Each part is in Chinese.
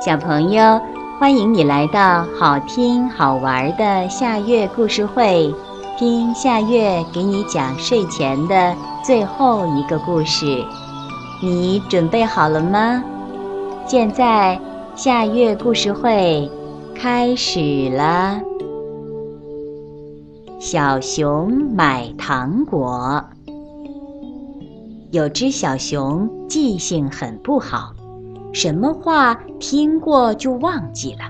小朋友，欢迎你来到好听好玩的夏月故事会，听夏月给你讲睡前的最后一个故事。你准备好了吗？现在夏月故事会开始了。小熊买糖果。有只小熊记性很不好。什么话听过就忘记了。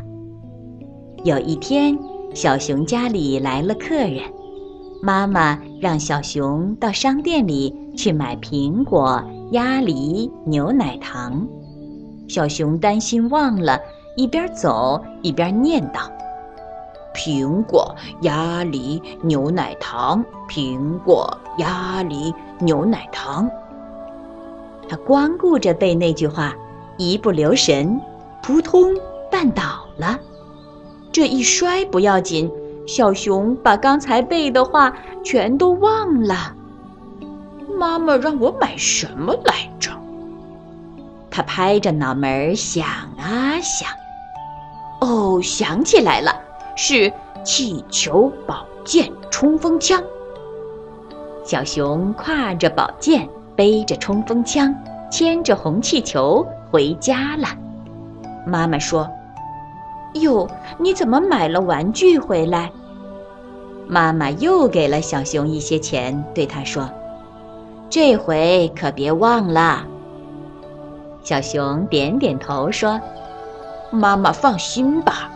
有一天，小熊家里来了客人，妈妈让小熊到商店里去买苹果、鸭梨、牛奶糖。小熊担心忘了，一边走一边念叨：“苹果、鸭梨、牛奶糖，苹果、鸭梨、牛奶糖。”他光顾着背那句话。一不留神，扑通绊倒了。这一摔不要紧，小熊把刚才背的话全都忘了。妈妈让我买什么来着？他拍着脑门想啊想，哦，想起来了，是气球、宝剑、冲锋枪。小熊挎着宝剑，背着冲锋枪，牵着红气球。回家了，妈妈说：“哟，你怎么买了玩具回来？”妈妈又给了小熊一些钱，对他说：“这回可别忘了。”小熊点点头说：“妈妈放心吧。”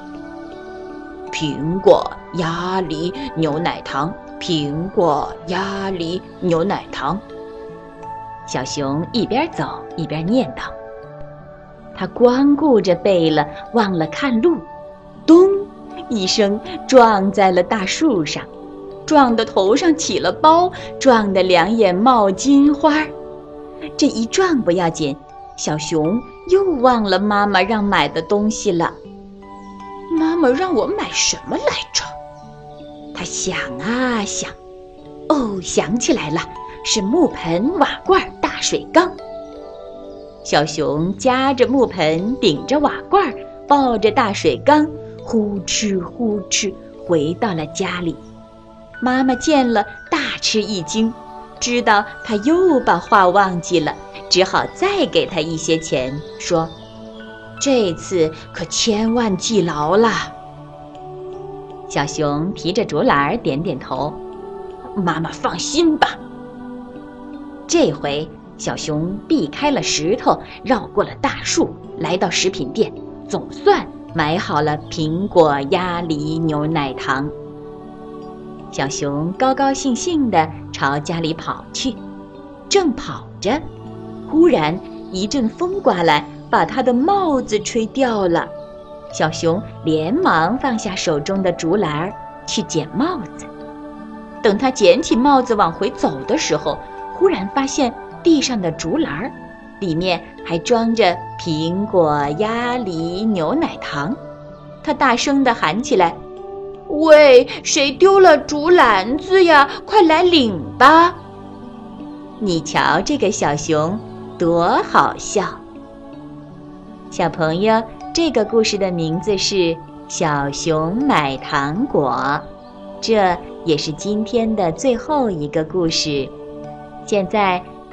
苹果、鸭梨、牛奶糖，苹果、鸭梨、牛奶糖。小熊一边走一边念叨。他光顾着背了，忘了看路，咚一声撞在了大树上，撞得头上起了包，撞得两眼冒金花。这一撞不要紧，小熊又忘了妈妈让买的东西了。妈妈让我买什么来着？他想啊想，哦，想起来了，是木盆、瓦罐、大水缸。小熊夹着木盆，顶着瓦罐，抱着大水缸，呼哧呼哧回到了家里。妈妈见了，大吃一惊，知道他又把话忘记了，只好再给他一些钱，说：“这次可千万记牢了。”小熊提着竹篮，点点头：“妈妈放心吧。”这回。小熊避开了石头，绕过了大树，来到食品店，总算买好了苹果、鸭梨、牛奶糖。小熊高高兴兴地朝家里跑去，正跑着，忽然一阵风刮来，把他的帽子吹掉了。小熊连忙放下手中的竹篮儿去捡帽子。等他捡起帽子往回走的时候，忽然发现。地上的竹篮儿，里面还装着苹果、鸭梨、牛奶糖。他大声地喊起来：“喂，谁丢了竹篮子呀？快来领吧！”你瞧这个小熊，多好笑！小朋友，这个故事的名字是《小熊买糖果》，这也是今天的最后一个故事。现在。